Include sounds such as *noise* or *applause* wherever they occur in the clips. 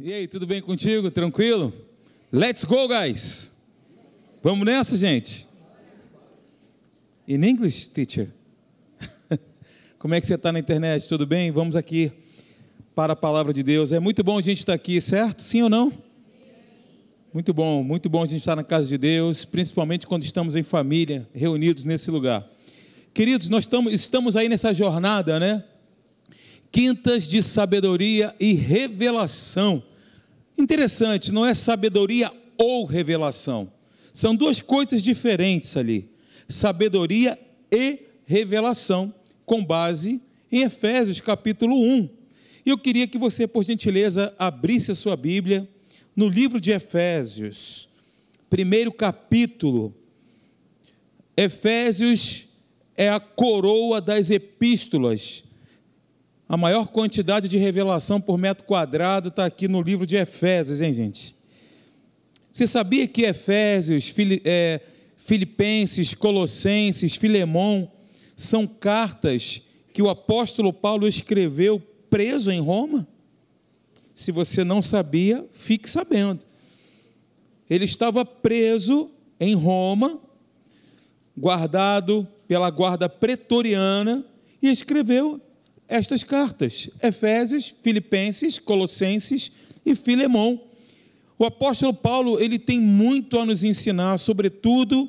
E aí, tudo bem contigo? Tranquilo? Let's go, guys! Vamos nessa, gente? In English, teacher? *laughs* Como é que você está na internet? Tudo bem? Vamos aqui para a palavra de Deus. É muito bom a gente estar aqui, certo? Sim ou não? Muito bom, muito bom a gente estar na casa de Deus, principalmente quando estamos em família, reunidos nesse lugar. Queridos, nós estamos, estamos aí nessa jornada, né? Quintas de sabedoria e revelação. Interessante, não é sabedoria ou revelação. São duas coisas diferentes ali. Sabedoria e revelação, com base em Efésios capítulo 1. E eu queria que você, por gentileza, abrisse a sua Bíblia no livro de Efésios, primeiro capítulo. Efésios é a coroa das epístolas a maior quantidade de revelação por metro quadrado está aqui no livro de Efésios, hein, gente? Você sabia que Efésios, é, Filipenses, Colossenses, Filemão são cartas que o apóstolo Paulo escreveu preso em Roma? Se você não sabia, fique sabendo. Ele estava preso em Roma, guardado pela guarda pretoriana, e escreveu estas cartas: Efésios, Filipenses, Colossenses e Filemão. O apóstolo Paulo, ele tem muito a nos ensinar, sobretudo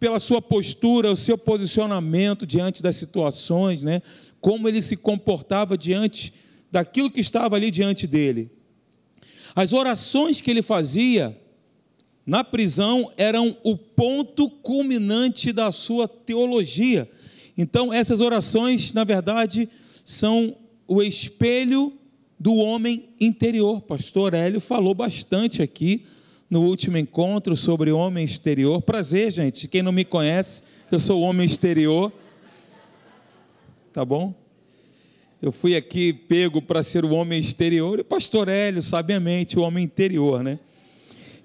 pela sua postura, o seu posicionamento diante das situações, né? Como ele se comportava diante daquilo que estava ali diante dele. As orações que ele fazia na prisão eram o ponto culminante da sua teologia. Então, essas orações, na verdade, são o espelho do homem interior. Pastor Hélio falou bastante aqui no último encontro sobre homem exterior. Prazer, gente. Quem não me conhece, eu sou o homem exterior. Tá bom? Eu fui aqui pego para ser o homem exterior e pastor Hélio, sabiamente, o homem interior, né?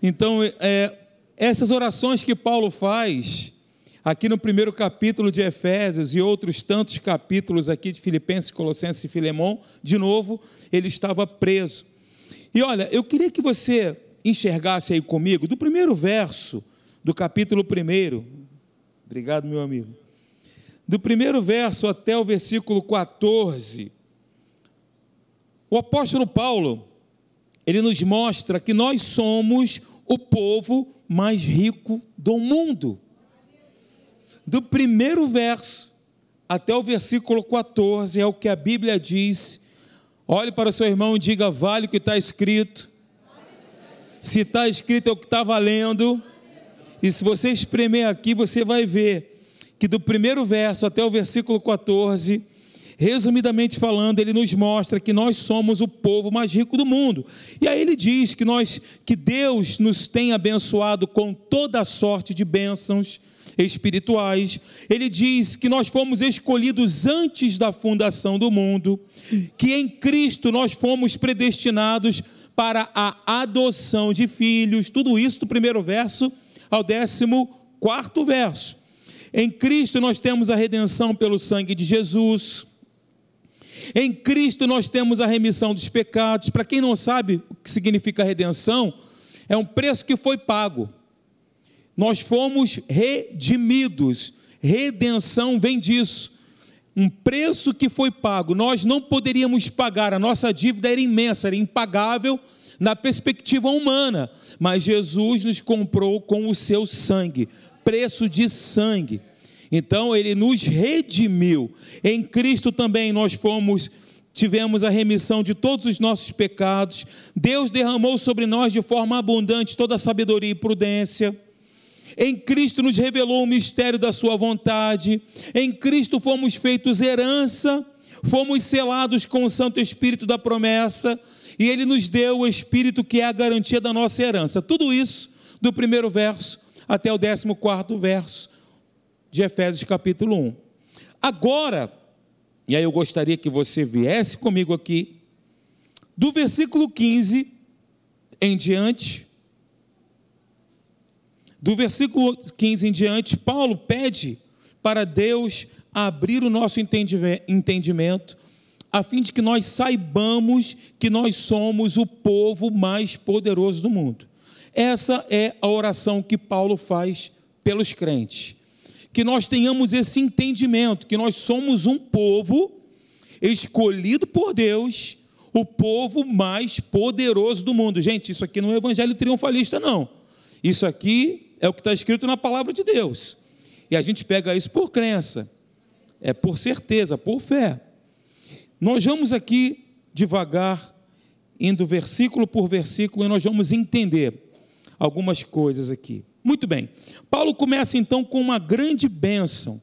Então, é, essas orações que Paulo faz, aqui no primeiro capítulo de Efésios e outros tantos capítulos aqui de Filipenses, Colossenses e Filemão, de novo, ele estava preso. E olha, eu queria que você enxergasse aí comigo, do primeiro verso do capítulo 1. Obrigado, meu amigo. Do primeiro verso até o versículo 14. O apóstolo Paulo, ele nos mostra que nós somos o povo mais rico do mundo do primeiro verso até o versículo 14, é o que a Bíblia diz. Olhe para o seu irmão e diga: vale o que está escrito. Se está escrito é o que está valendo. E se você espremer aqui, você vai ver que do primeiro verso até o versículo 14, resumidamente falando, ele nos mostra que nós somos o povo mais rico do mundo. E aí ele diz que nós que Deus nos tem abençoado com toda a sorte de bênçãos espirituais. Ele diz que nós fomos escolhidos antes da fundação do mundo, que em Cristo nós fomos predestinados para a adoção de filhos. Tudo isso do primeiro verso ao décimo quarto verso. Em Cristo nós temos a redenção pelo sangue de Jesus. Em Cristo nós temos a remissão dos pecados. Para quem não sabe o que significa redenção, é um preço que foi pago. Nós fomos redimidos. Redenção vem disso. Um preço que foi pago. Nós não poderíamos pagar, a nossa dívida era imensa, era impagável na perspectiva humana, mas Jesus nos comprou com o seu sangue preço de sangue. Então ele nos redimiu. Em Cristo também nós fomos tivemos a remissão de todos os nossos pecados. Deus derramou sobre nós de forma abundante toda a sabedoria e prudência. Em Cristo nos revelou o mistério da Sua vontade. Em Cristo fomos feitos herança, fomos selados com o Santo Espírito da promessa, e Ele nos deu o Espírito que é a garantia da nossa herança. Tudo isso do primeiro verso até o décimo quarto verso de Efésios capítulo 1. Agora, e aí eu gostaria que você viesse comigo aqui, do versículo 15 em diante, do versículo 15 em diante, Paulo pede para Deus abrir o nosso entendimento, a fim de que nós saibamos que nós somos o povo mais poderoso do mundo. Essa é a oração que Paulo faz pelos crentes. Que nós tenhamos esse entendimento, que nós somos um povo escolhido por Deus, o povo mais poderoso do mundo. Gente, isso aqui não é evangelho triunfalista, não. Isso aqui é o que está escrito na palavra de Deus. E a gente pega isso por crença, é por certeza, por fé. Nós vamos aqui devagar, indo versículo por versículo, e nós vamos entender algumas coisas aqui. Muito bem. Paulo começa então com uma grande bênção,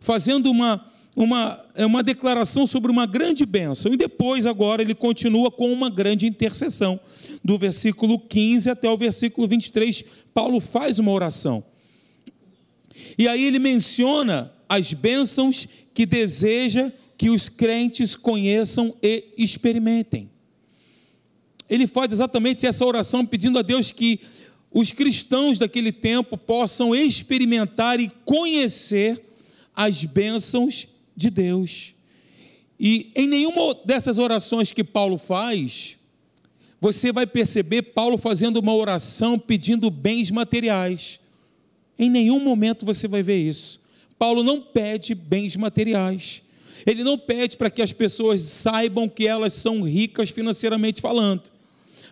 fazendo uma, uma, é uma declaração sobre uma grande bênção, e depois, agora, ele continua com uma grande intercessão. Do versículo 15 até o versículo 23, Paulo faz uma oração. E aí ele menciona as bênçãos que deseja que os crentes conheçam e experimentem. Ele faz exatamente essa oração pedindo a Deus que os cristãos daquele tempo possam experimentar e conhecer as bênçãos de Deus. E em nenhuma dessas orações que Paulo faz, você vai perceber Paulo fazendo uma oração pedindo bens materiais. Em nenhum momento você vai ver isso. Paulo não pede bens materiais. Ele não pede para que as pessoas saibam que elas são ricas financeiramente falando.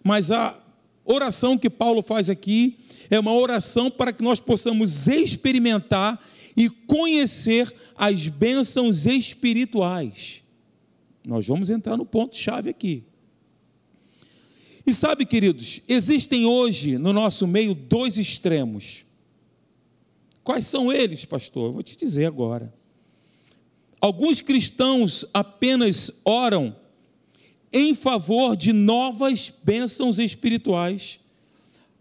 Mas a oração que Paulo faz aqui é uma oração para que nós possamos experimentar e conhecer as bênçãos espirituais. Nós vamos entrar no ponto-chave aqui. E sabe, queridos, existem hoje no nosso meio dois extremos. Quais são eles, pastor? Eu vou te dizer agora. Alguns cristãos apenas oram em favor de novas bênçãos espirituais,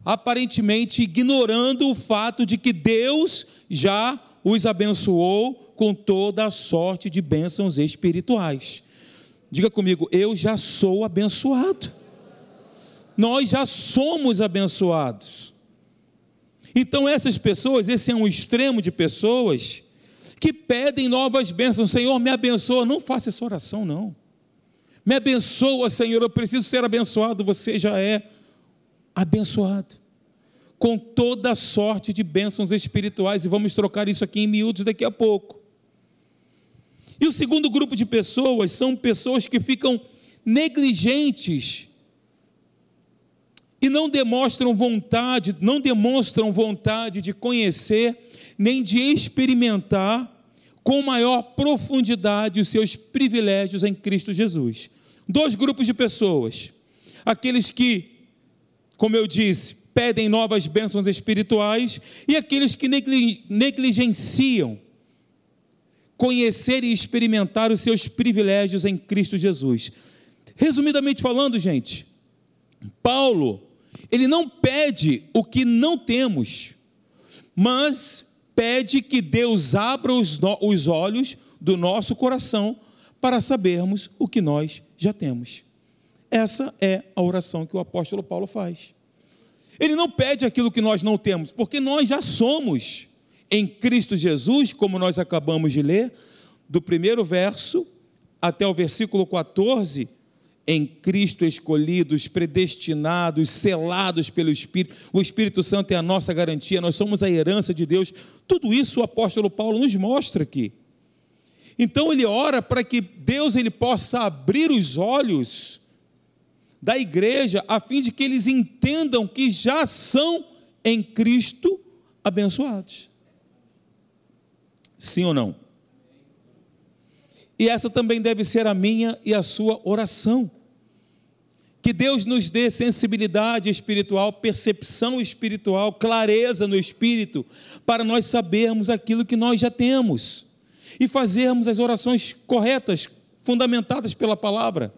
aparentemente ignorando o fato de que Deus já os abençoou com toda a sorte de bênçãos espirituais. Diga comigo, eu já sou abençoado. Nós já somos abençoados. Então, essas pessoas, esse é um extremo de pessoas que pedem novas bênçãos. Senhor, me abençoa. Não faça essa oração, não. Me abençoa, Senhor. Eu preciso ser abençoado. Você já é abençoado. Com toda sorte de bênçãos espirituais. E vamos trocar isso aqui em miúdos daqui a pouco. E o segundo grupo de pessoas são pessoas que ficam negligentes e não demonstram vontade, não demonstram vontade de conhecer nem de experimentar com maior profundidade os seus privilégios em Cristo Jesus. Dois grupos de pessoas: aqueles que, como eu disse, pedem novas bênçãos espirituais, e aqueles que negligenciam conhecer e experimentar os seus privilégios em Cristo Jesus. Resumidamente falando, gente, Paulo, ele não pede o que não temos, mas pede que Deus abra os, os olhos do nosso coração para sabermos o que nós já temos. Essa é a oração que o apóstolo Paulo faz. Ele não pede aquilo que nós não temos, porque nós já somos em Cristo Jesus, como nós acabamos de ler, do primeiro verso até o versículo 14, em Cristo escolhidos, predestinados, selados pelo Espírito. O Espírito Santo é a nossa garantia, nós somos a herança de Deus. Tudo isso o apóstolo Paulo nos mostra aqui. Então ele ora para que Deus ele possa abrir os olhos da igreja a fim de que eles entendam que já são em Cristo abençoados. Sim ou não? E essa também deve ser a minha e a sua oração. Que Deus nos dê sensibilidade espiritual, percepção espiritual, clareza no espírito, para nós sabermos aquilo que nós já temos e fazermos as orações corretas, fundamentadas pela palavra.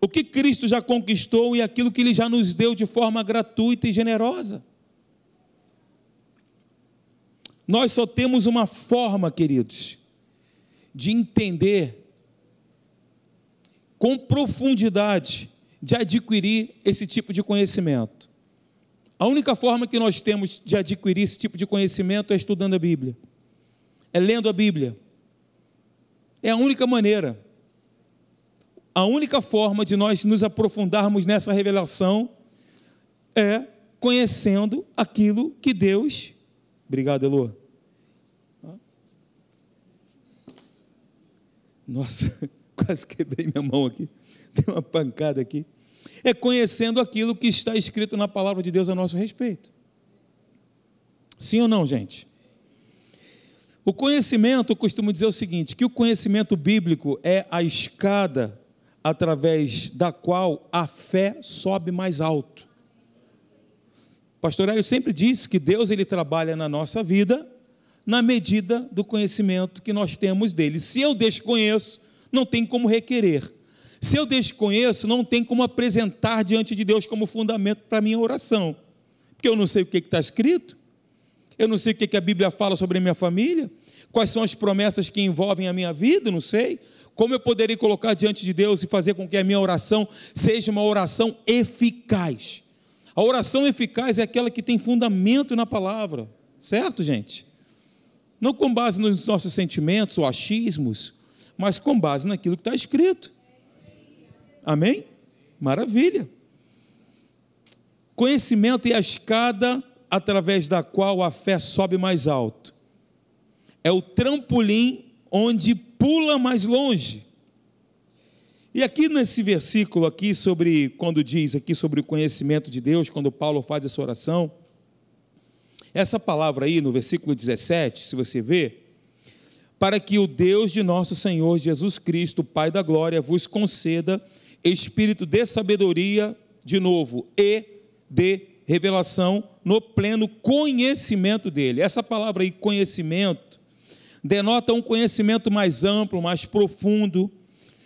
O que Cristo já conquistou e aquilo que Ele já nos deu de forma gratuita e generosa. Nós só temos uma forma, queridos, de entender com profundidade de adquirir esse tipo de conhecimento. A única forma que nós temos de adquirir esse tipo de conhecimento é estudando a Bíblia, é lendo a Bíblia, É a única maneira. A única forma de nós nos aprofundarmos nessa revelação é conhecendo aquilo que Deus. Obrigado, Elô. Nossa, quase quebrei minha mão aqui. *laughs* Tem uma pancada aqui. É conhecendo aquilo que está escrito na palavra de Deus a nosso respeito. Sim ou não, gente? O conhecimento, eu costumo dizer o seguinte: que o conhecimento bíblico é a escada através da qual a fé sobe mais alto. Pastor Hélio sempre disse que Deus ele trabalha na nossa vida na medida do conhecimento que nós temos dele. Se eu desconheço, não tem como requerer. Se eu desconheço, não tem como apresentar diante de Deus como fundamento para a minha oração. Porque eu não sei o que está escrito, eu não sei o que a Bíblia fala sobre a minha família, quais são as promessas que envolvem a minha vida, não sei. Como eu poderia colocar diante de Deus e fazer com que a minha oração seja uma oração eficaz? A oração eficaz é aquela que tem fundamento na palavra, certo, gente? Não com base nos nossos sentimentos ou achismos, mas com base naquilo que está escrito. Amém? Maravilha. Conhecimento é a escada através da qual a fé sobe mais alto. É o trampolim onde pula mais longe. E aqui nesse versículo aqui sobre quando diz aqui sobre o conhecimento de Deus, quando Paulo faz essa oração, essa palavra aí no versículo 17, se você ver, para que o Deus de nosso Senhor Jesus Cristo, Pai da glória, vos conceda espírito de sabedoria, de novo, e de revelação no pleno conhecimento dele. Essa palavra aí, conhecimento, denota um conhecimento mais amplo, mais profundo,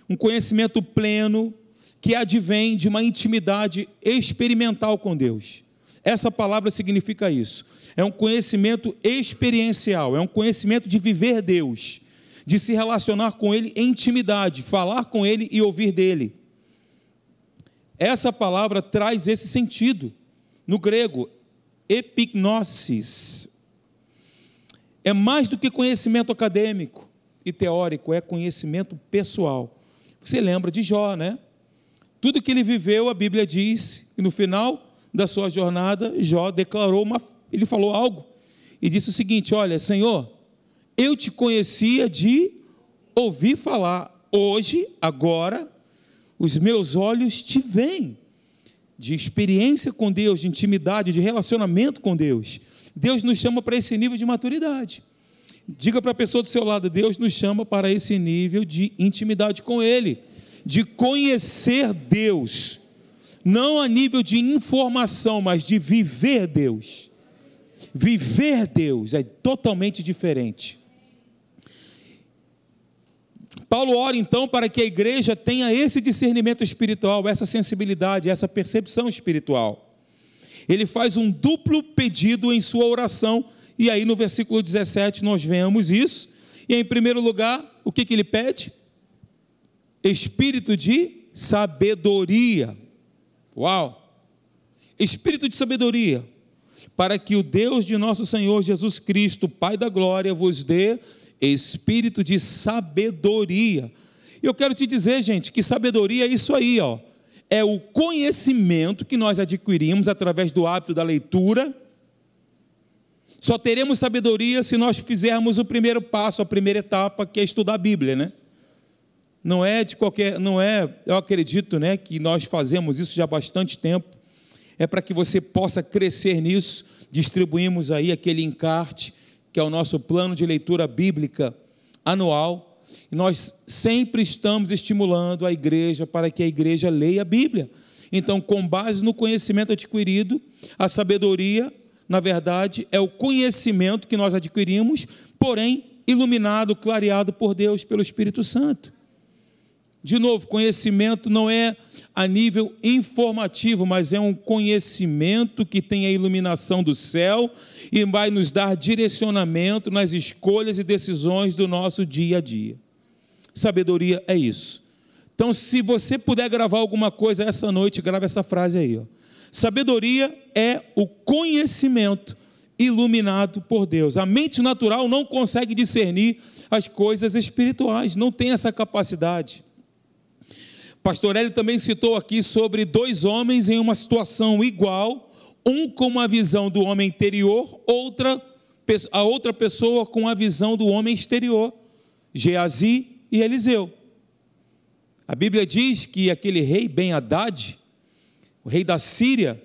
um conhecimento pleno que advém de uma intimidade experimental com Deus. Essa palavra significa isso é um conhecimento experiencial, é um conhecimento de viver Deus, de se relacionar com Ele em intimidade, falar com Ele e ouvir dele. Essa palavra traz esse sentido. No grego, epignosis. É mais do que conhecimento acadêmico e teórico, é conhecimento pessoal. Você lembra de Jó, né? Tudo que ele viveu, a Bíblia diz, e no final da sua jornada, Jó declarou uma ele falou algo e disse o seguinte: Olha, Senhor, eu te conhecia de ouvir falar, hoje, agora, os meus olhos te veem, de experiência com Deus, de intimidade, de relacionamento com Deus. Deus nos chama para esse nível de maturidade. Diga para a pessoa do seu lado: Deus nos chama para esse nível de intimidade com Ele, de conhecer Deus, não a nível de informação, mas de viver Deus. Viver Deus é totalmente diferente. Paulo ora então para que a igreja tenha esse discernimento espiritual, essa sensibilidade, essa percepção espiritual. Ele faz um duplo pedido em sua oração, e aí no versículo 17 nós vemos isso. E em primeiro lugar, o que, que ele pede? Espírito de sabedoria. Uau! Espírito de sabedoria para que o Deus de nosso Senhor Jesus Cristo, Pai da glória, vos dê espírito de sabedoria. E eu quero te dizer, gente, que sabedoria é isso aí, ó. É o conhecimento que nós adquirimos através do hábito da leitura. Só teremos sabedoria se nós fizermos o primeiro passo, a primeira etapa, que é estudar a Bíblia, né? Não é de qualquer, não é, eu acredito, né, que nós fazemos isso já há bastante tempo é para que você possa crescer nisso. Distribuímos aí aquele encarte, que é o nosso plano de leitura bíblica anual. E nós sempre estamos estimulando a igreja para que a igreja leia a Bíblia. Então, com base no conhecimento adquirido, a sabedoria, na verdade, é o conhecimento que nós adquirimos, porém iluminado, clareado por Deus, pelo Espírito Santo. De novo, conhecimento não é a nível informativo, mas é um conhecimento que tem a iluminação do céu e vai nos dar direcionamento nas escolhas e decisões do nosso dia a dia. Sabedoria é isso. Então, se você puder gravar alguma coisa essa noite, grave essa frase aí. Ó. Sabedoria é o conhecimento iluminado por Deus. A mente natural não consegue discernir as coisas espirituais, não tem essa capacidade. Pastor Hélio também citou aqui sobre dois homens em uma situação igual, um com uma visão do homem interior, outra a outra pessoa com a visão do homem exterior, Geazi e Eliseu. A Bíblia diz que aquele rei Ben Haddad, o rei da Síria,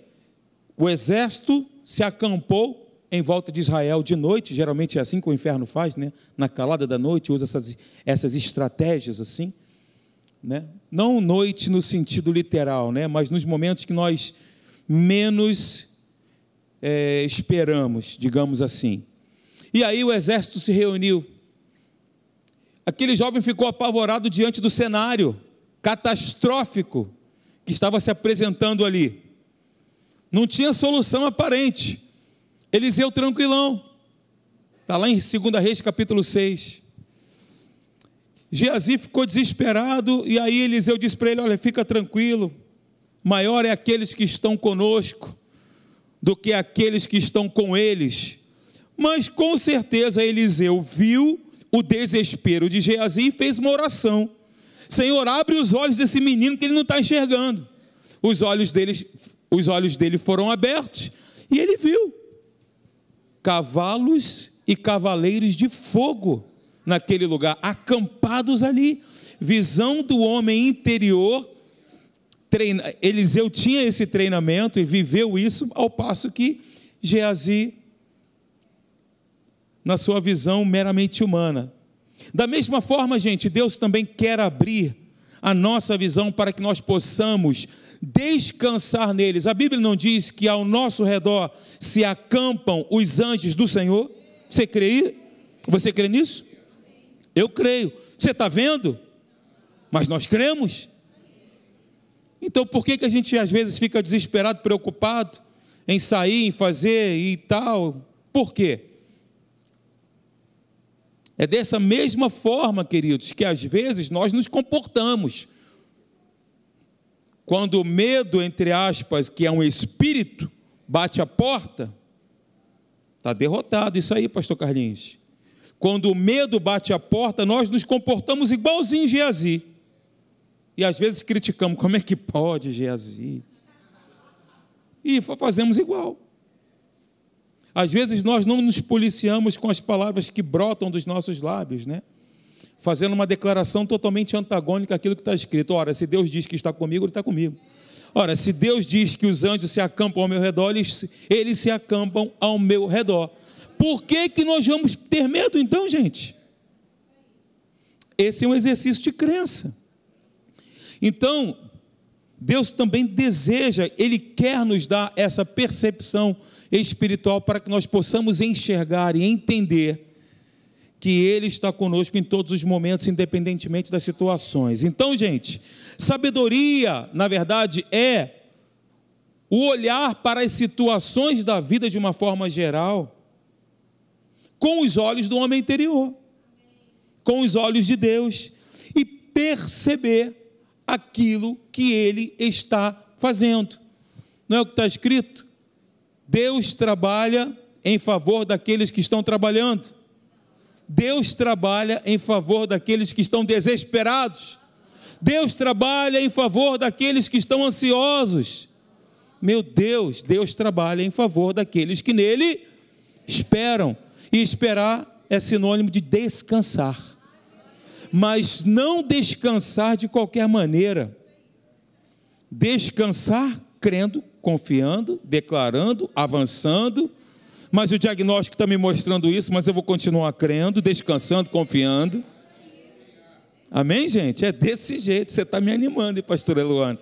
o exército se acampou em volta de Israel de noite, geralmente é assim que o inferno faz, né? Na calada da noite usa essas, essas estratégias assim, né? Não noite no sentido literal, né? Mas nos momentos que nós menos é, esperamos, digamos assim. E aí o exército se reuniu. Aquele jovem ficou apavorado diante do cenário catastrófico que estava se apresentando ali. Não tinha solução aparente. Eliseu tranquilão. Está lá em 2 Reis, capítulo 6. Geazi ficou desesperado, e aí Eliseu disse para ele: Olha, fica tranquilo, maior é aqueles que estão conosco do que aqueles que estão com eles. Mas com certeza Eliseu viu o desespero de Geazi e fez uma oração. Senhor, abre os olhos desse menino que ele não está enxergando. Os olhos, dele, os olhos dele foram abertos e ele viu cavalos e cavaleiros de fogo naquele lugar, acampados ali. Visão do homem interior. Treina, Eliseu tinha esse treinamento e viveu isso, ao passo que Geazi, na sua visão meramente humana, da mesma forma, gente, Deus também quer abrir a nossa visão para que nós possamos descansar neles. A Bíblia não diz que ao nosso redor se acampam os anjos do Senhor? Você crê? Você crê nisso? Eu creio. Você está vendo? Mas nós cremos. Então por que, que a gente às vezes fica desesperado, preocupado em sair, em fazer e tal? Por quê? É dessa mesma forma, queridos, que às vezes nós nos comportamos. Quando o medo, entre aspas, que é um espírito, bate a porta, está derrotado. Isso aí, pastor Carlinhos. Quando o medo bate a porta, nós nos comportamos igualzinho Geazi. E às vezes criticamos, como é que pode Geazi? E fazemos igual. Às vezes nós não nos policiamos com as palavras que brotam dos nossos lábios, né? Fazendo uma declaração totalmente antagônica àquilo que está escrito. Ora, se Deus diz que está comigo, Ele está comigo. Ora, se Deus diz que os anjos se acampam ao meu redor, eles, eles se acampam ao meu redor. Por que, que nós vamos ter medo então, gente? Esse é um exercício de crença. Então, Deus também deseja, Ele quer nos dar essa percepção espiritual para que nós possamos enxergar e entender que Ele está conosco em todos os momentos, independentemente das situações. Então, gente, sabedoria, na verdade, é o olhar para as situações da vida de uma forma geral com os olhos do homem interior, com os olhos de Deus e perceber aquilo que Ele está fazendo. Não é o que está escrito? Deus trabalha em favor daqueles que estão trabalhando. Deus trabalha em favor daqueles que estão desesperados. Deus trabalha em favor daqueles que estão ansiosos. Meu Deus, Deus trabalha em favor daqueles que nele esperam. E esperar é sinônimo de descansar. Mas não descansar de qualquer maneira. Descansar crendo confiando, declarando, avançando, mas o diagnóstico está me mostrando isso, mas eu vou continuar crendo, descansando, confiando. Amém, gente? É desse jeito, você está me animando, hein, pastor Eluano?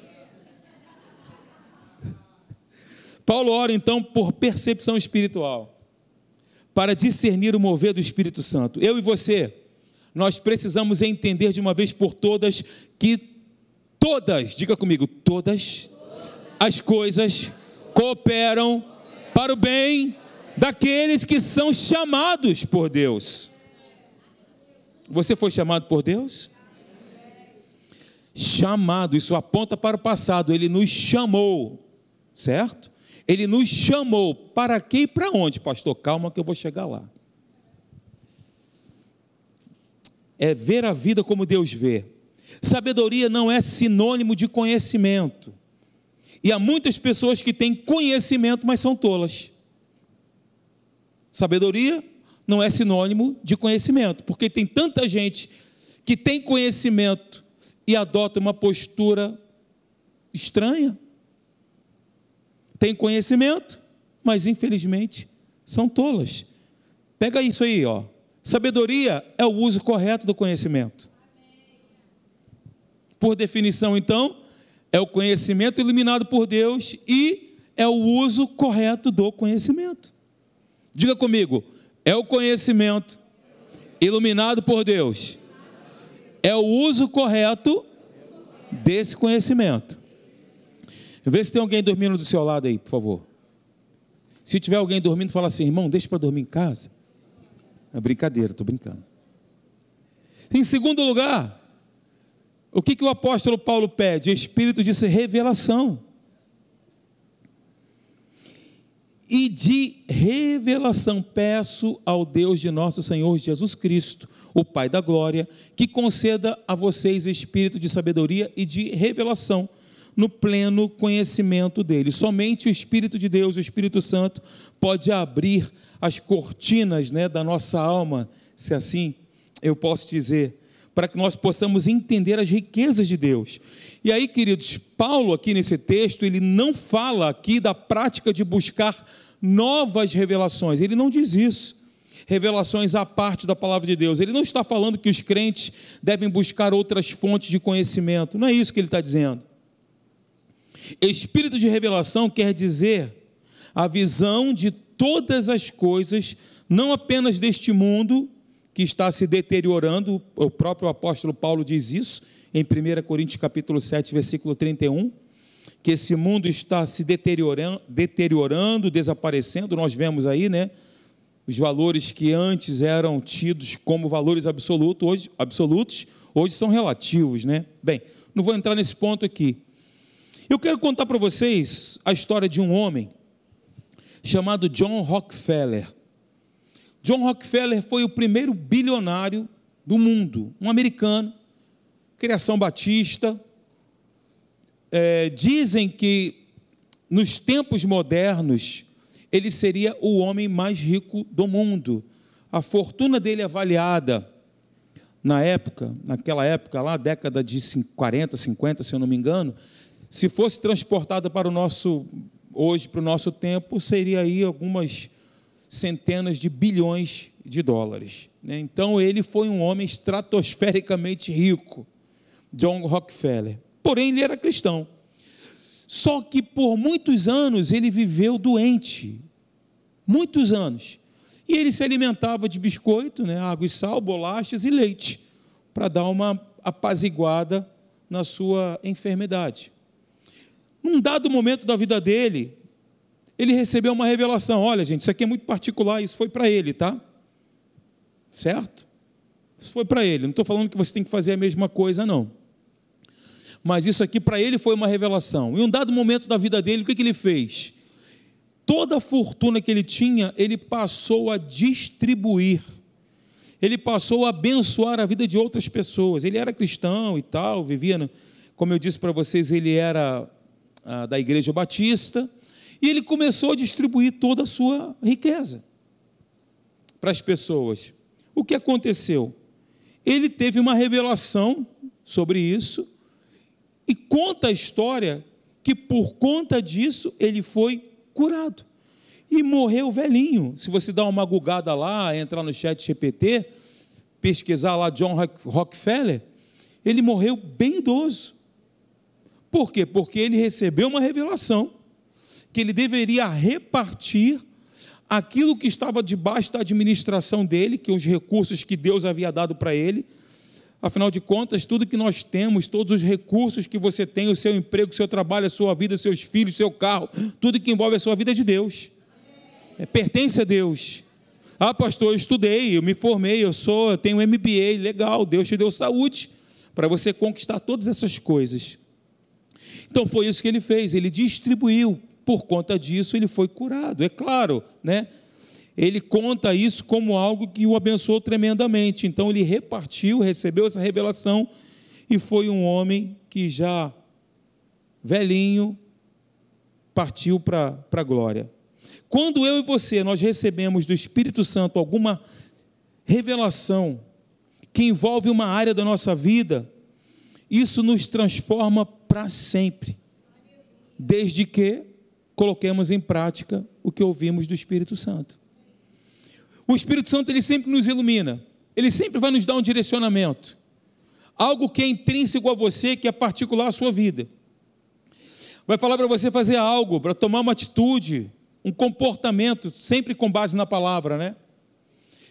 Paulo ora então por percepção espiritual, para discernir o mover do Espírito Santo. Eu e você, nós precisamos entender de uma vez por todas que todas, diga comigo, todas as coisas cooperam para o bem daqueles que são chamados por Deus. Você foi chamado por Deus? Chamado, isso aponta para o passado, ele nos chamou, certo? Ele nos chamou para quê e para onde, pastor? Calma que eu vou chegar lá. é ver a vida como Deus vê. Sabedoria não é sinônimo de conhecimento. E há muitas pessoas que têm conhecimento, mas são tolas. Sabedoria não é sinônimo de conhecimento, porque tem tanta gente que tem conhecimento e adota uma postura estranha. Tem conhecimento, mas infelizmente são tolas. Pega isso aí, ó. Sabedoria é o uso correto do conhecimento. Por definição, então, é o conhecimento iluminado por Deus e é o uso correto do conhecimento. Diga comigo, é o conhecimento iluminado por Deus. É o uso correto desse conhecimento. Vê se tem alguém dormindo do seu lado aí, por favor. Se tiver alguém dormindo, fala assim, irmão, deixa para dormir em casa. É brincadeira, estou brincando. Em segundo lugar, o que, que o apóstolo Paulo pede? Espírito de revelação. E de revelação peço ao Deus de nosso Senhor Jesus Cristo, o Pai da glória, que conceda a vocês espírito de sabedoria e de revelação no pleno conhecimento dele. Somente o Espírito de Deus, o Espírito Santo, pode abrir as cortinas né, da nossa alma, se assim eu posso dizer, para que nós possamos entender as riquezas de Deus. E aí, queridos, Paulo, aqui nesse texto, ele não fala aqui da prática de buscar novas revelações, ele não diz isso. Revelações à parte da palavra de Deus. Ele não está falando que os crentes devem buscar outras fontes de conhecimento. Não é isso que ele está dizendo. Espírito de revelação quer dizer a visão de todas as coisas, não apenas deste mundo, que está se deteriorando, o próprio apóstolo Paulo diz isso em 1 Coríntios capítulo 7, versículo 31, que esse mundo está se deteriorando, deteriorando, desaparecendo, nós vemos aí, né? Os valores que antes eram tidos como valores absolutos, hoje, absolutos, hoje são relativos, né? Bem, não vou entrar nesse ponto aqui. Eu quero contar para vocês a história de um homem chamado John Rockefeller. John Rockefeller foi o primeiro bilionário do mundo, um americano, criação batista. É, dizem que nos tempos modernos ele seria o homem mais rico do mundo. A fortuna dele é avaliada na época, naquela época lá, década de 40, 50, se eu não me engano, se fosse transportada para o nosso hoje para o nosso tempo seria aí algumas centenas de bilhões de dólares. Né? Então ele foi um homem estratosfericamente rico, John Rockefeller. Porém, ele era cristão. Só que por muitos anos ele viveu doente. Muitos anos. E ele se alimentava de biscoito, né, água e sal, bolachas e leite, para dar uma apaziguada na sua enfermidade. Num dado momento da vida dele, ele recebeu uma revelação. Olha, gente, isso aqui é muito particular, isso foi para ele, tá? Certo? Isso foi para ele. Não estou falando que você tem que fazer a mesma coisa, não. Mas isso aqui para ele foi uma revelação. Em um dado momento da vida dele, o que, que ele fez? Toda a fortuna que ele tinha, ele passou a distribuir. Ele passou a abençoar a vida de outras pessoas. Ele era cristão e tal, vivia, como eu disse para vocês, ele era ah, da Igreja Batista e ele começou a distribuir toda a sua riqueza para as pessoas. O que aconteceu? Ele teve uma revelação sobre isso e conta a história que por conta disso ele foi curado e morreu velhinho. Se você dá uma gugada lá, entrar no chat GPT, pesquisar lá John Rockefeller, ele morreu bem idoso. Por quê? Porque ele recebeu uma revelação que ele deveria repartir aquilo que estava debaixo da administração dele, que os recursos que Deus havia dado para ele. Afinal de contas, tudo que nós temos, todos os recursos que você tem, o seu emprego, o seu trabalho, a sua vida, seus filhos, seu carro, tudo que envolve a sua vida é de Deus. É, pertence a Deus. Ah, pastor, eu estudei, eu me formei, eu sou, eu tenho MBA, legal, Deus te deu saúde para você conquistar todas essas coisas. Então foi isso que ele fez, ele distribuiu por conta disso, ele foi curado. É claro, né? ele conta isso como algo que o abençoou tremendamente. Então ele repartiu, recebeu essa revelação e foi um homem que já velhinho partiu para a glória. Quando eu e você nós recebemos do Espírito Santo alguma revelação que envolve uma área da nossa vida, isso nos transforma para sempre, desde que coloquemos em prática o que ouvimos do Espírito Santo. O Espírito Santo ele sempre nos ilumina, ele sempre vai nos dar um direcionamento, algo que é intrínseco a você, que é particular à sua vida. Vai falar para você fazer algo, para tomar uma atitude, um comportamento, sempre com base na palavra, né?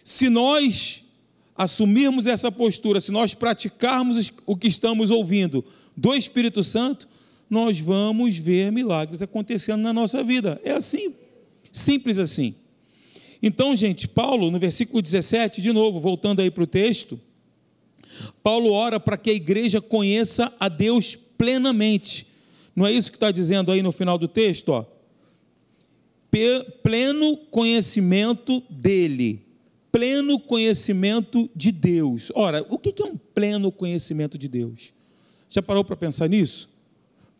Se nós assumirmos essa postura, se nós praticarmos o que estamos ouvindo do Espírito Santo, nós vamos ver milagres acontecendo na nossa vida. É assim, simples assim. Então, gente, Paulo, no versículo 17, de novo, voltando aí para o texto, Paulo ora para que a igreja conheça a Deus plenamente. Não é isso que está dizendo aí no final do texto? Ó? Pleno conhecimento dele, pleno conhecimento de Deus. Ora, o que é um pleno conhecimento de Deus? Já parou para pensar nisso?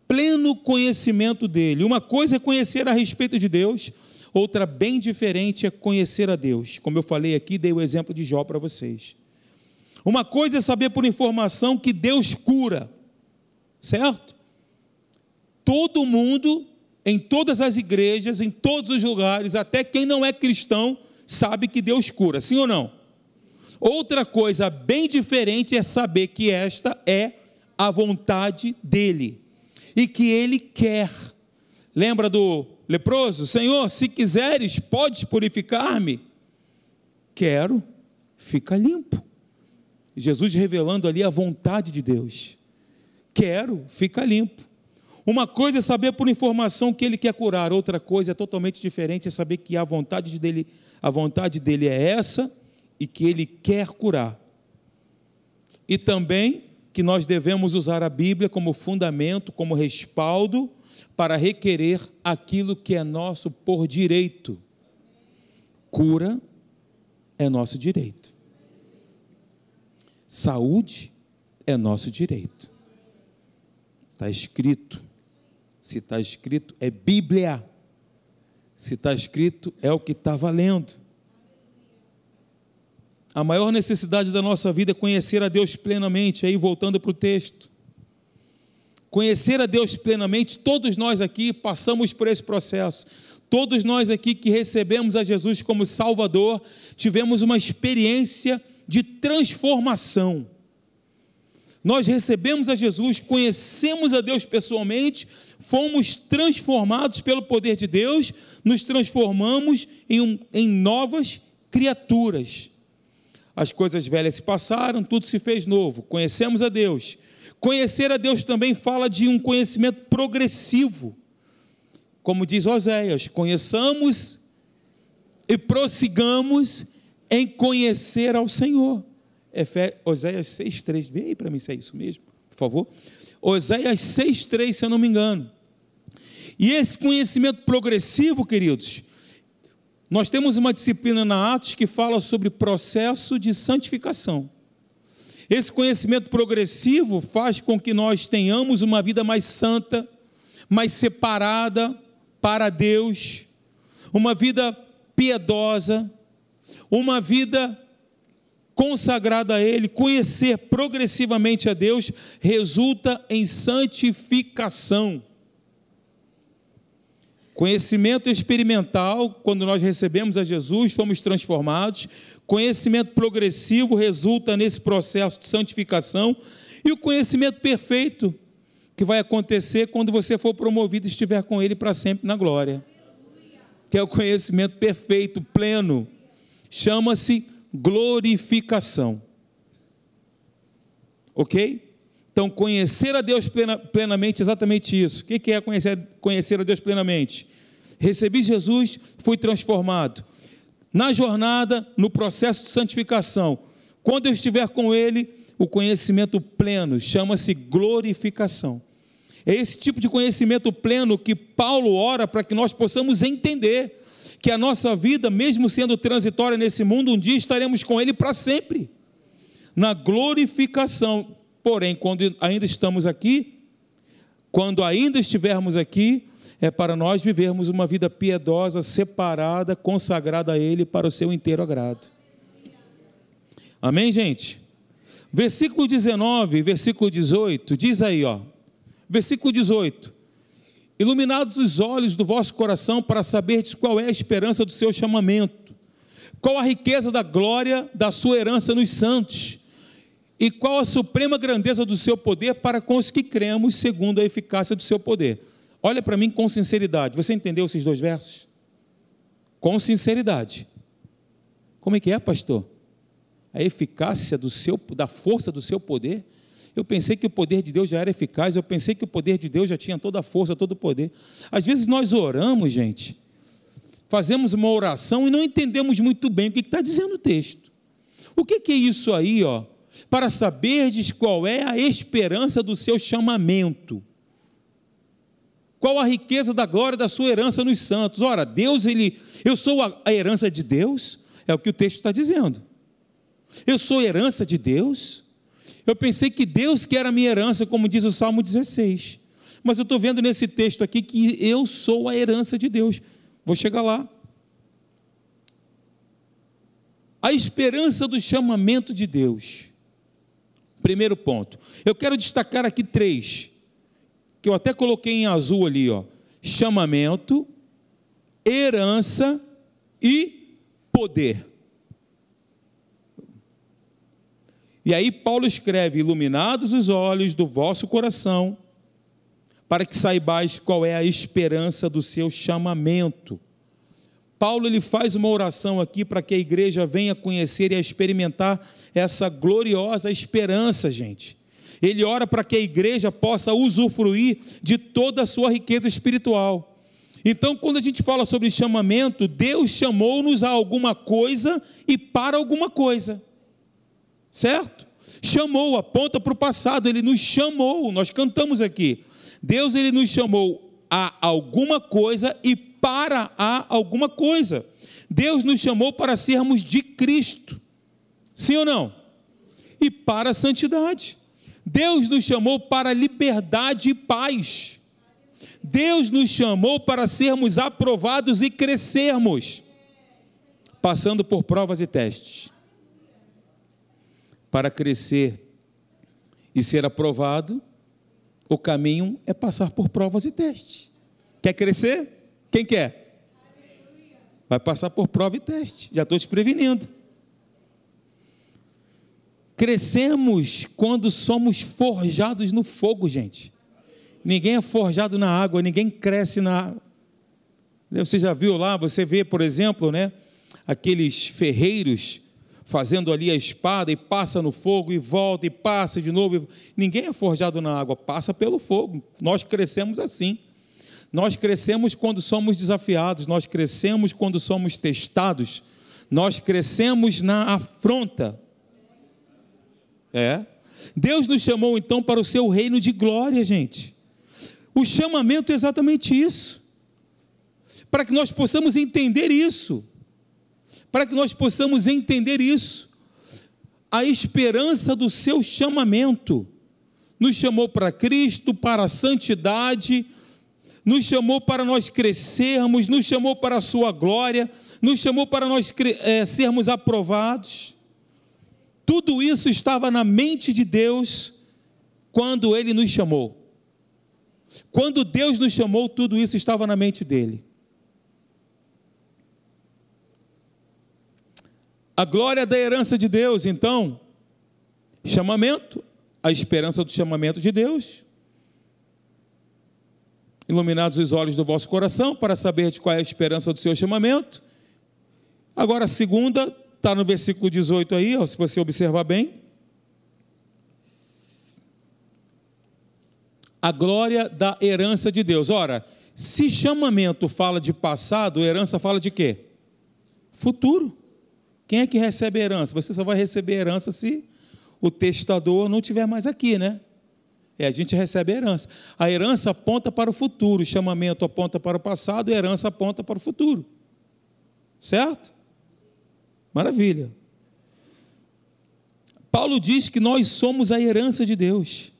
Pleno conhecimento dele. Uma coisa é conhecer a respeito de Deus, Outra bem diferente é conhecer a Deus. Como eu falei aqui, dei o exemplo de Jó para vocês. Uma coisa é saber por informação que Deus cura, certo? Todo mundo, em todas as igrejas, em todos os lugares, até quem não é cristão, sabe que Deus cura, sim ou não? Outra coisa bem diferente é saber que esta é a vontade dele e que ele quer. Lembra do leproso: Senhor, se quiseres, podes purificar-me. Quero, fica limpo. Jesus revelando ali a vontade de Deus. Quero, fica limpo. Uma coisa é saber por informação que ele quer curar, outra coisa é totalmente diferente, é saber que a vontade dele, a vontade dele é essa e que ele quer curar. E também que nós devemos usar a Bíblia como fundamento, como respaldo para requerer aquilo que é nosso por direito. Cura é nosso direito. Saúde é nosso direito. Está escrito. Se está escrito, é Bíblia. Se está escrito, é o que está valendo. A maior necessidade da nossa vida é conhecer a Deus plenamente. Aí, voltando para o texto conhecer a Deus plenamente, todos nós aqui passamos por esse processo. Todos nós aqui que recebemos a Jesus como Salvador, tivemos uma experiência de transformação. Nós recebemos a Jesus, conhecemos a Deus pessoalmente, fomos transformados pelo poder de Deus, nos transformamos em, um, em novas criaturas. As coisas velhas se passaram, tudo se fez novo. Conhecemos a Deus, Conhecer a Deus também fala de um conhecimento progressivo. Como diz Oséias, conheçamos e prossigamos em conhecer ao Senhor. Oséias 6,3. Vê aí para mim se é isso mesmo, por favor. Oséias 6,3, se eu não me engano. E esse conhecimento progressivo, queridos, nós temos uma disciplina na Atos que fala sobre processo de santificação. Esse conhecimento progressivo faz com que nós tenhamos uma vida mais santa, mais separada para Deus, uma vida piedosa, uma vida consagrada a Ele, conhecer progressivamente a Deus, resulta em santificação. Conhecimento experimental, quando nós recebemos a Jesus, fomos transformados. Conhecimento progressivo resulta nesse processo de santificação. E o conhecimento perfeito, que vai acontecer quando você for promovido e estiver com Ele para sempre na glória. Que é o conhecimento perfeito, pleno. Chama-se glorificação. Ok? Então, conhecer a Deus plenamente, exatamente isso. O que é conhecer, conhecer a Deus plenamente? Recebi Jesus, fui transformado. Na jornada, no processo de santificação, quando eu estiver com Ele, o conhecimento pleno chama-se glorificação. É esse tipo de conhecimento pleno que Paulo ora para que nós possamos entender que a nossa vida, mesmo sendo transitória nesse mundo, um dia estaremos com Ele para sempre, na glorificação. Porém, quando ainda estamos aqui, quando ainda estivermos aqui, é para nós vivermos uma vida piedosa, separada, consagrada a Ele para o seu inteiro agrado. Amém, gente? Versículo 19, versículo 18, diz aí, ó. Versículo 18: Iluminados os olhos do vosso coração para saberdes qual é a esperança do seu chamamento, qual a riqueza da glória da sua herança nos santos, e qual a suprema grandeza do seu poder para com os que cremos, segundo a eficácia do seu poder. Olha para mim com sinceridade. Você entendeu esses dois versos? Com sinceridade. Como é que é, pastor? A eficácia do seu, da força do seu poder? Eu pensei que o poder de Deus já era eficaz, eu pensei que o poder de Deus já tinha toda a força, todo o poder. Às vezes nós oramos, gente, fazemos uma oração e não entendemos muito bem o que está dizendo o texto. O que, que é isso aí, ó? Para saberdes qual é a esperança do seu chamamento. Qual a riqueza da glória da sua herança nos santos? Ora, Deus, ele, eu sou a, herança de Deus, é o que o texto está dizendo. Eu sou herança de Deus. Eu pensei que Deus que era a minha herança, como diz o Salmo 16. Mas eu estou vendo nesse texto aqui que eu sou a herança de Deus. Vou chegar lá. A esperança do chamamento de Deus. Primeiro ponto. Eu quero destacar aqui três, que eu até coloquei em azul ali, ó. Chamamento, herança e poder. E aí Paulo escreve: Iluminados os olhos do vosso coração, para que saibais qual é a esperança do seu chamamento. Paulo ele faz uma oração aqui para que a igreja venha conhecer e experimentar essa gloriosa esperança, gente. Ele ora para que a igreja possa usufruir de toda a sua riqueza espiritual. Então, quando a gente fala sobre chamamento, Deus chamou-nos a alguma coisa e para alguma coisa certo? Chamou, aponta para o passado, ele nos chamou, nós cantamos aqui. Deus ele nos chamou a alguma coisa e para a alguma coisa. Deus nos chamou para sermos de Cristo. Sim ou não? E para a santidade. Deus nos chamou para liberdade e paz. Deus nos chamou para sermos aprovados e crescermos, passando por provas e testes para crescer e ser aprovado, o caminho é passar por provas e testes. Quer crescer? Quem quer? Vai passar por prova e teste. Já estou te prevenindo. Crescemos quando somos forjados no fogo, gente. Ninguém é forjado na água, ninguém cresce na água. Você já viu lá, você vê, por exemplo, né, aqueles ferreiros fazendo ali a espada e passa no fogo e volta e passa de novo. Ninguém é forjado na água, passa pelo fogo. Nós crescemos assim. Nós crescemos quando somos desafiados, nós crescemos quando somos testados, nós crescemos na afronta. É. Deus nos chamou então para o seu reino de glória, gente. O chamamento é exatamente isso. Para que nós possamos entender isso para que nós possamos entender isso. A esperança do seu chamamento nos chamou para Cristo, para a santidade, nos chamou para nós crescermos, nos chamou para a sua glória, nos chamou para nós é, sermos aprovados. Tudo isso estava na mente de Deus quando Ele nos chamou. Quando Deus nos chamou, tudo isso estava na mente dele. A glória da herança de Deus, então, chamamento, a esperança do chamamento de Deus. Iluminados os olhos do vosso coração para saber de qual é a esperança do seu chamamento. Agora, a segunda, está no versículo 18 aí, ó, se você observar bem. A glória da herança de Deus. Ora, se chamamento fala de passado, herança fala de quê? Futuro. Quem é que recebe herança? Você só vai receber herança se o testador não estiver mais aqui, né? É, a gente recebe a herança. A herança aponta para o futuro, o chamamento aponta para o passado a herança aponta para o futuro. Certo? Maravilha. Paulo diz que nós somos a herança de Deus.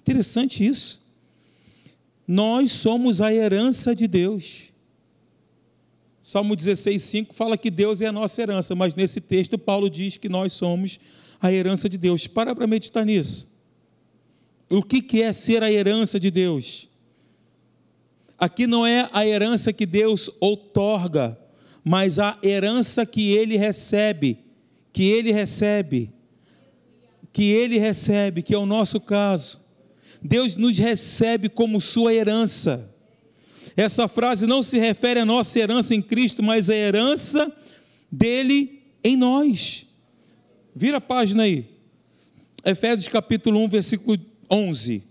Interessante isso. Nós somos a herança de Deus. Salmo 16,5 fala que Deus é a nossa herança, mas nesse texto Paulo diz que nós somos a herança de Deus. Para para meditar nisso. O que, que é ser a herança de Deus? Aqui não é a herança que Deus outorga, mas a herança que ele recebe, que ele recebe, que ele recebe, que é o nosso caso. Deus nos recebe como sua herança. Essa frase não se refere à nossa herança em Cristo, mas à herança dele em nós. Vira a página aí. Efésios capítulo 1, versículo 11.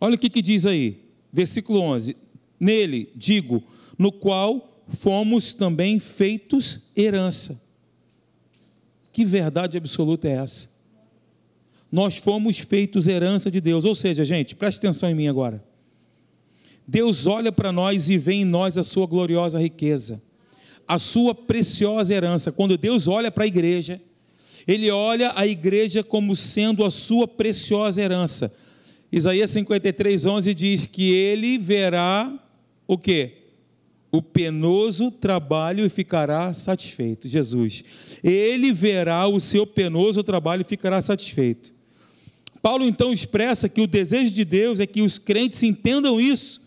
Olha o que, que diz aí, versículo 11: Nele, digo, no qual fomos também feitos herança. Que verdade absoluta é essa? Nós fomos feitos herança de Deus. Ou seja, gente, preste atenção em mim agora. Deus olha para nós e vê em nós a sua gloriosa riqueza, a sua preciosa herança. Quando Deus olha para a igreja, Ele olha a igreja como sendo a sua preciosa herança. Isaías 53, 11 diz que ele verá o que? O penoso trabalho e ficará satisfeito. Jesus. Ele verá o seu penoso trabalho e ficará satisfeito. Paulo então expressa que o desejo de Deus é que os crentes entendam isso,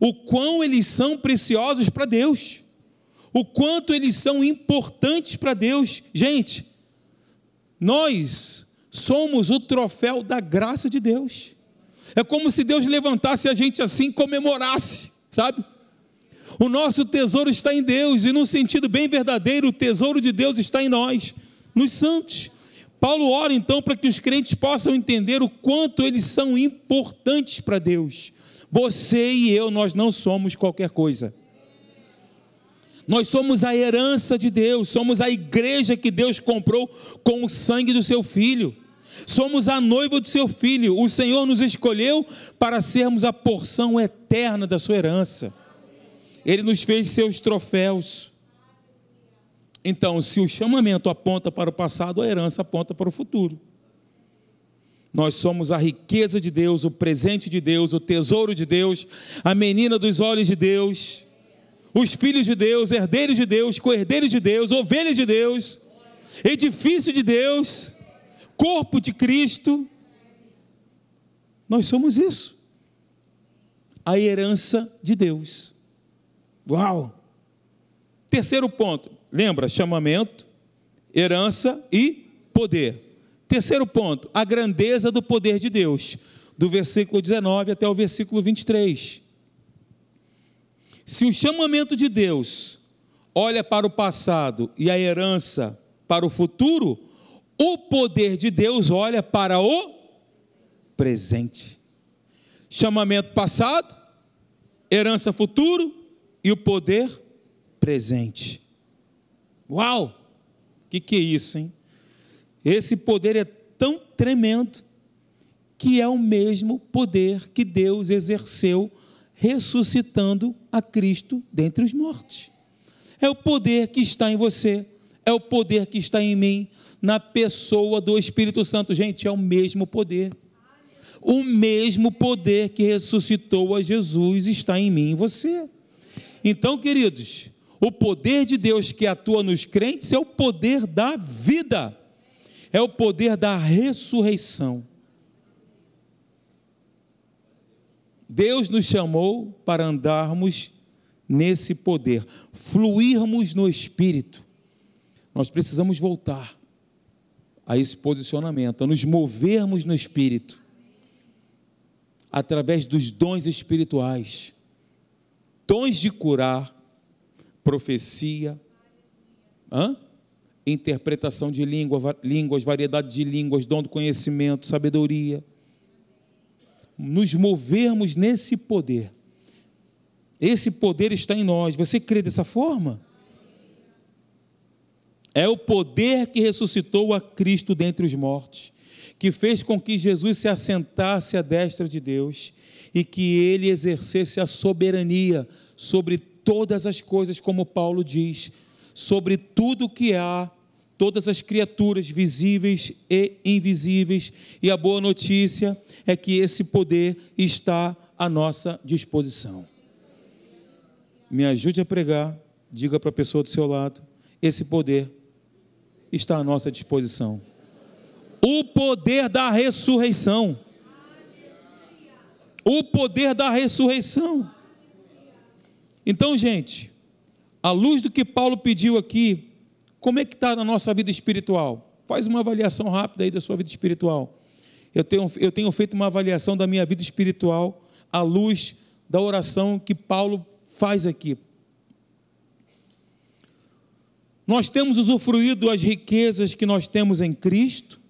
o quão eles são preciosos para Deus, o quanto eles são importantes para Deus. Gente, nós somos o troféu da graça de Deus. É como se Deus levantasse a gente assim comemorasse, sabe? O nosso tesouro está em Deus, e num sentido bem verdadeiro, o tesouro de Deus está em nós, nos santos. Paulo ora então para que os crentes possam entender o quanto eles são importantes para Deus. Você e eu, nós não somos qualquer coisa. Nós somos a herança de Deus, somos a igreja que Deus comprou com o sangue do seu filho. Somos a noiva do seu filho. O Senhor nos escolheu para sermos a porção eterna da sua herança. Ele nos fez seus troféus. Então, se o chamamento aponta para o passado, a herança aponta para o futuro. Nós somos a riqueza de Deus, o presente de Deus, o tesouro de Deus, a menina dos olhos de Deus, os filhos de Deus, herdeiros de Deus, co-herdeiros de Deus, ovelhas de Deus, edifício de Deus corpo de Cristo. Nós somos isso. A herança de Deus. Uau! Terceiro ponto, lembra? Chamamento, herança e poder. Terceiro ponto, a grandeza do poder de Deus, do versículo 19 até o versículo 23. Se o chamamento de Deus olha para o passado e a herança para o futuro, o poder de Deus olha para o presente. Chamamento passado, herança futuro e o poder presente. Uau! O que, que é isso, hein? Esse poder é tão tremendo que é o mesmo poder que Deus exerceu ressuscitando a Cristo dentre os mortos. É o poder que está em você, é o poder que está em mim, na pessoa do Espírito Santo. Gente, é o mesmo poder. O mesmo poder que ressuscitou a Jesus está em mim e você. Então, queridos, o poder de Deus que atua nos crentes é o poder da vida, é o poder da ressurreição. Deus nos chamou para andarmos nesse poder, fluirmos no Espírito. Nós precisamos voltar a esse posicionamento, a nos movermos no Espírito, através dos dons espirituais dons de curar, profecia, hã? Interpretação de língua, línguas, variedade de línguas, dom do conhecimento, sabedoria. Nos movermos nesse poder. Esse poder está em nós. Você crê dessa forma? É o poder que ressuscitou a Cristo dentre os mortos, que fez com que Jesus se assentasse à destra de Deus e que ele exercesse a soberania sobre todas as coisas, como Paulo diz, sobre tudo que há, todas as criaturas visíveis e invisíveis, e a boa notícia é que esse poder está à nossa disposição. Me ajude a pregar, diga para a pessoa do seu lado: esse poder está à nossa disposição. O poder da ressurreição. O poder da ressurreição. Então, gente, à luz do que Paulo pediu aqui, como é que está na nossa vida espiritual? Faz uma avaliação rápida aí da sua vida espiritual. Eu tenho, eu tenho feito uma avaliação da minha vida espiritual à luz da oração que Paulo faz aqui. Nós temos usufruído as riquezas que nós temos em Cristo.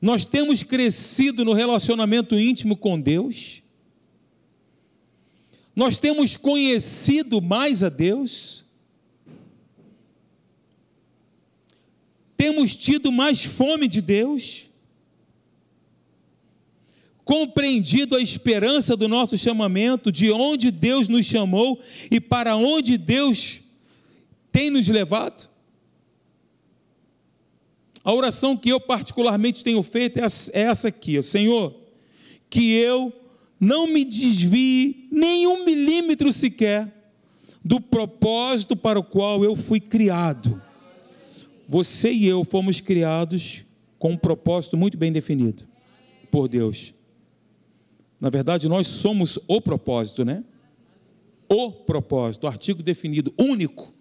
Nós temos crescido no relacionamento íntimo com Deus. Nós temos conhecido mais a Deus. Temos tido mais fome de Deus. Compreendido a esperança do nosso chamamento, de onde Deus nos chamou e para onde Deus tem nos levado? A oração que eu particularmente tenho feito é, é essa aqui: Senhor, que eu não me desvie nem um milímetro sequer do propósito para o qual eu fui criado. Você e eu fomos criados com um propósito muito bem definido por Deus. Na verdade, nós somos o propósito, né? O propósito, artigo definido, único.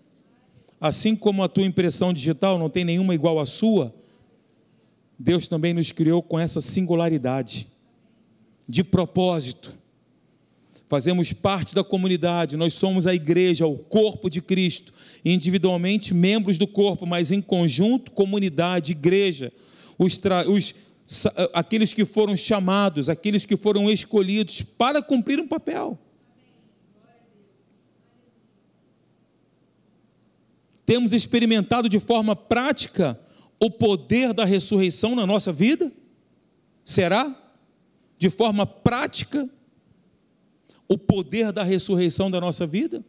Assim como a tua impressão digital não tem nenhuma igual à sua, Deus também nos criou com essa singularidade de propósito. Fazemos parte da comunidade, nós somos a igreja, o corpo de Cristo, individualmente membros do corpo, mas em conjunto, comunidade, igreja, os, os aqueles que foram chamados, aqueles que foram escolhidos para cumprir um papel. Temos experimentado de forma prática o poder da ressurreição na nossa vida? Será? De forma prática, o poder da ressurreição da nossa vida?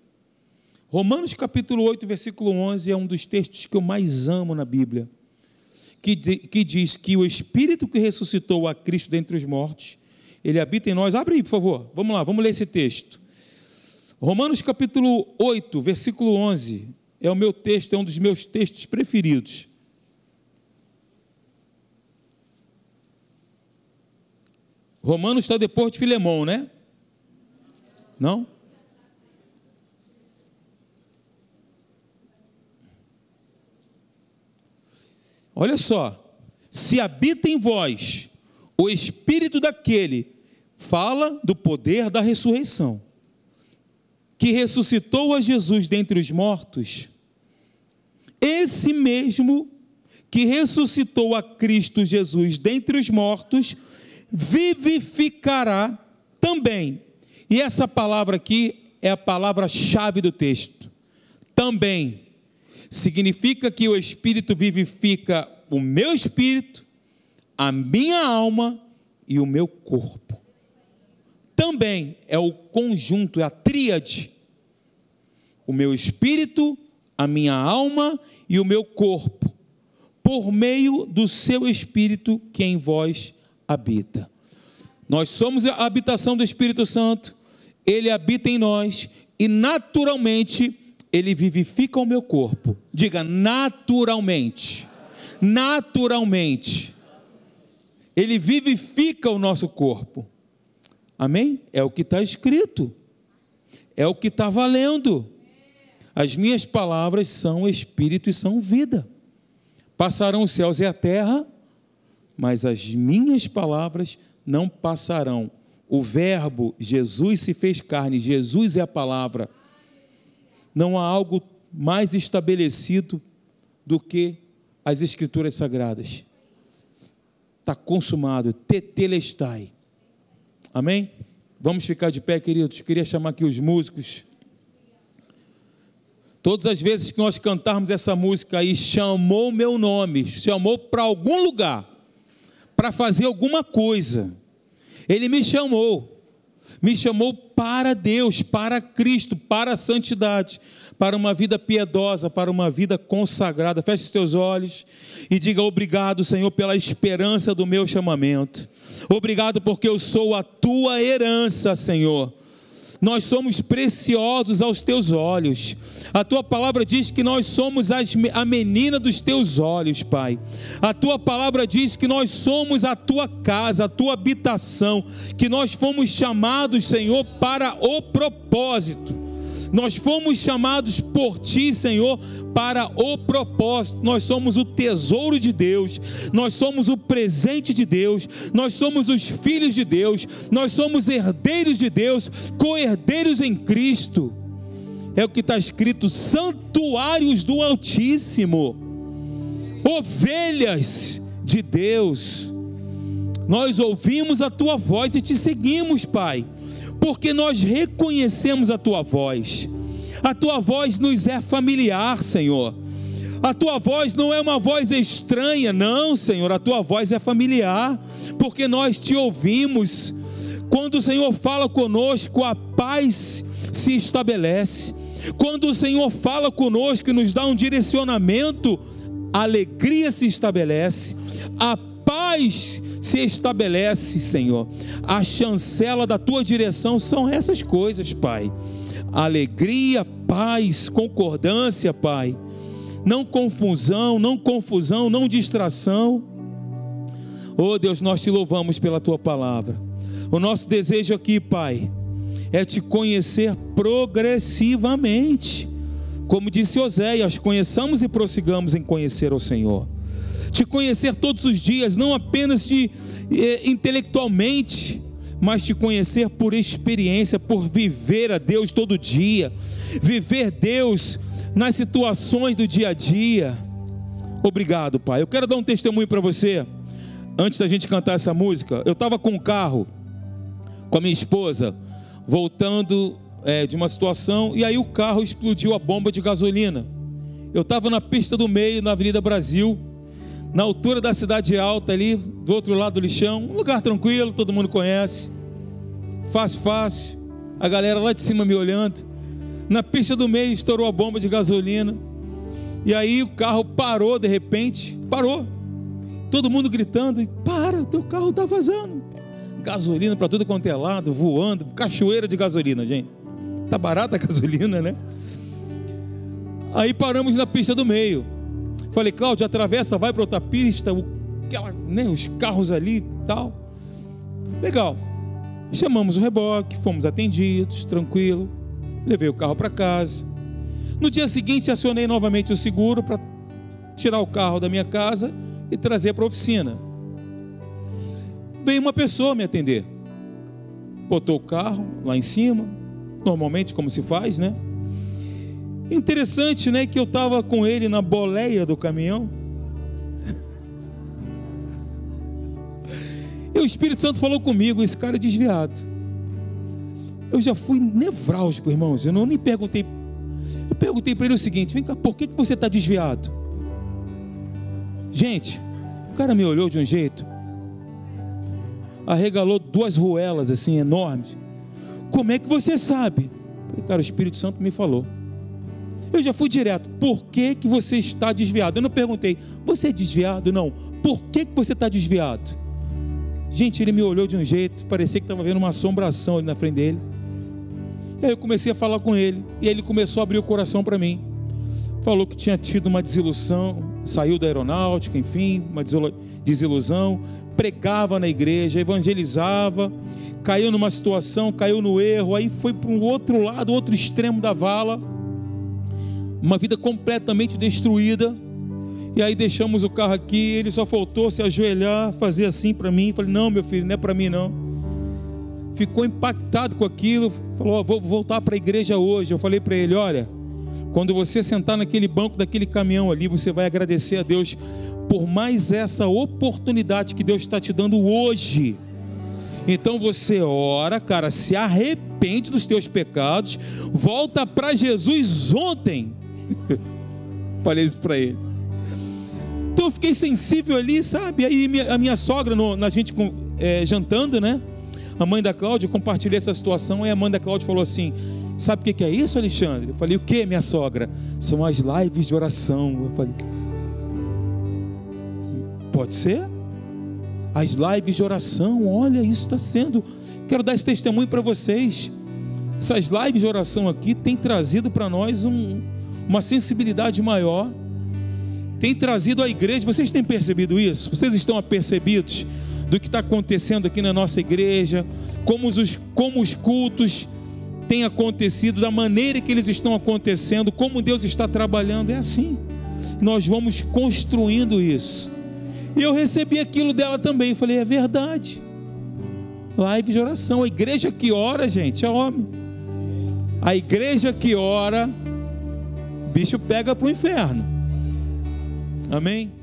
Romanos capítulo 8, versículo 11 é um dos textos que eu mais amo na Bíblia, que, que diz que o Espírito que ressuscitou a Cristo dentre os mortos, ele habita em nós. Abre aí, por favor. Vamos lá, vamos ler esse texto. Romanos capítulo 8, versículo 11 é o meu texto, é um dos meus textos preferidos. Romanos está depois de Filemão, né? Não? Olha só, se habita em vós o espírito daquele, fala do poder da ressurreição que ressuscitou a Jesus dentre os mortos, esse mesmo que ressuscitou a Cristo Jesus dentre os mortos, vivificará também. E essa palavra aqui é a palavra-chave do texto. Também. Significa que o Espírito vivifica o meu espírito, a minha alma e o meu corpo também é o conjunto, é a tríade. O meu espírito, a minha alma e o meu corpo, por meio do seu espírito que em vós habita. Nós somos a habitação do Espírito Santo, ele habita em nós e naturalmente ele vivifica o meu corpo. Diga naturalmente. Naturalmente. Ele vivifica o nosso corpo. Amém? É o que está escrito, é o que está valendo. As minhas palavras são espírito e são vida. Passarão os céus e a terra, mas as minhas palavras não passarão. O Verbo, Jesus se fez carne, Jesus é a palavra. Não há algo mais estabelecido do que as Escrituras Sagradas. Está consumado, tetelestai. Amém? Vamos ficar de pé, queridos. Queria chamar aqui os músicos. Todas as vezes que nós cantarmos essa música aí, chamou meu nome, chamou para algum lugar, para fazer alguma coisa. Ele me chamou. me chamou para Deus, para Cristo, para a santidade, para uma vida piedosa, para uma vida consagrada. Feche os teus olhos e diga obrigado, Senhor, pela esperança do meu chamamento. Obrigado porque eu sou a tua herança, Senhor nós somos preciosos aos teus olhos. A tua palavra diz que nós somos as, a menina dos teus olhos, Pai. A tua palavra diz que nós somos a tua casa, a tua habitação, que nós fomos chamados, Senhor, para o propósito. Nós fomos chamados por ti, Senhor, para o propósito. Nós somos o tesouro de Deus, nós somos o presente de Deus, nós somos os filhos de Deus, nós somos herdeiros de Deus, co-herdeiros em Cristo. É o que está escrito: santuários do Altíssimo, ovelhas de Deus. Nós ouvimos a tua voz e te seguimos, Pai, porque nós reconhecemos a tua voz a tua voz nos é familiar, Senhor. A tua voz não é uma voz estranha, não, Senhor. A tua voz é familiar, porque nós te ouvimos. Quando o Senhor fala conosco, a paz se estabelece. Quando o Senhor fala conosco e nos dá um direcionamento, a alegria se estabelece, a paz se estabelece, Senhor. A chancela da tua direção são essas coisas, Pai alegria, paz, concordância, Pai. Não confusão, não confusão, não distração. Oh Deus, nós te louvamos pela tua palavra. O nosso desejo aqui, Pai, é te conhecer progressivamente. Como disse Oséias, conheçamos e prossigamos em conhecer o Senhor. Te conhecer todos os dias, não apenas de eh, intelectualmente, mas te conhecer por experiência, por viver a Deus todo dia, viver Deus nas situações do dia a dia. Obrigado, Pai. Eu quero dar um testemunho para você. Antes da gente cantar essa música, eu estava com um carro com a minha esposa, voltando é, de uma situação, e aí o carro explodiu a bomba de gasolina. Eu estava na pista do meio, na Avenida Brasil, na altura da cidade alta ali, do outro lado do lixão, um lugar tranquilo, todo mundo conhece. Fácil, fácil. A galera lá de cima me olhando. Na pista do meio estourou a bomba de gasolina. E aí o carro parou de repente, parou. Todo mundo gritando: "Para, teu carro está vazando". Gasolina para tudo quanto é lado, voando, cachoeira de gasolina, gente. Tá barata a *laughs* gasolina, né? Aí paramos na pista do meio. Falei, Cláudio, atravessa, vai para outra pista, o, aquela, né, os carros ali e tal. Legal. Chamamos o reboque, fomos atendidos, tranquilo. Levei o carro para casa. No dia seguinte, acionei novamente o seguro para tirar o carro da minha casa e trazer para a oficina. Veio uma pessoa me atender. Botou o carro lá em cima, normalmente como se faz, né? Interessante, né, que eu estava com ele na boleia do caminhão. E o Espírito Santo falou comigo: esse cara é desviado. Eu já fui nevrálgico, irmãos. Eu não nem perguntei. Eu perguntei para ele o seguinte: vem cá, por que, que você está desviado? Gente, o cara me olhou de um jeito, arregalou duas ruelas assim enormes. Como é que você sabe? falei, cara, o Espírito Santo me falou. Eu já fui direto. Por que, que você está desviado? Eu não perguntei, você é desviado? Não. Por que, que você está desviado? Gente, ele me olhou de um jeito, parecia que estava vendo uma assombração ali na frente dele. E aí eu comecei a falar com ele, e ele começou a abrir o coração para mim. Falou que tinha tido uma desilusão, saiu da aeronáutica, enfim, uma desilusão, pregava na igreja, evangelizava, caiu numa situação, caiu no erro, aí foi para um outro lado, outro extremo da vala, uma vida completamente destruída e aí deixamos o carro aqui, ele só faltou se ajoelhar, fazer assim para mim. Falei: "Não, meu filho, não é para mim não". Ficou impactado com aquilo, falou: oh, "Vou voltar para a igreja hoje". Eu falei para ele: "Olha, quando você sentar naquele banco daquele caminhão ali, você vai agradecer a Deus por mais essa oportunidade que Deus está te dando hoje. Então você ora, cara, se arrepende dos teus pecados, volta para Jesus ontem. *laughs* Falei isso para ele. Então eu fiquei sensível ali, sabe? Aí a minha sogra, no, na gente é, jantando, né? a mãe da Cláudia, eu compartilhei essa situação, e a mãe da Cláudia falou assim: Sabe o que é isso, Alexandre? Eu falei: O que, minha sogra? São as lives de oração. Eu falei: Pode ser? As lives de oração, olha, isso está sendo. Quero dar esse testemunho para vocês. Essas lives de oração aqui têm trazido para nós um, uma sensibilidade maior, tem trazido à igreja. Vocês têm percebido isso? Vocês estão apercebidos do que está acontecendo aqui na nossa igreja, como os, como os cultos têm acontecido, da maneira que eles estão acontecendo, como Deus está trabalhando. É assim. Nós vamos construindo isso. E eu recebi aquilo dela também. Falei, é verdade. Live de oração. A igreja que ora, gente, é homem. A igreja que ora, bicho pega para o inferno. Amém?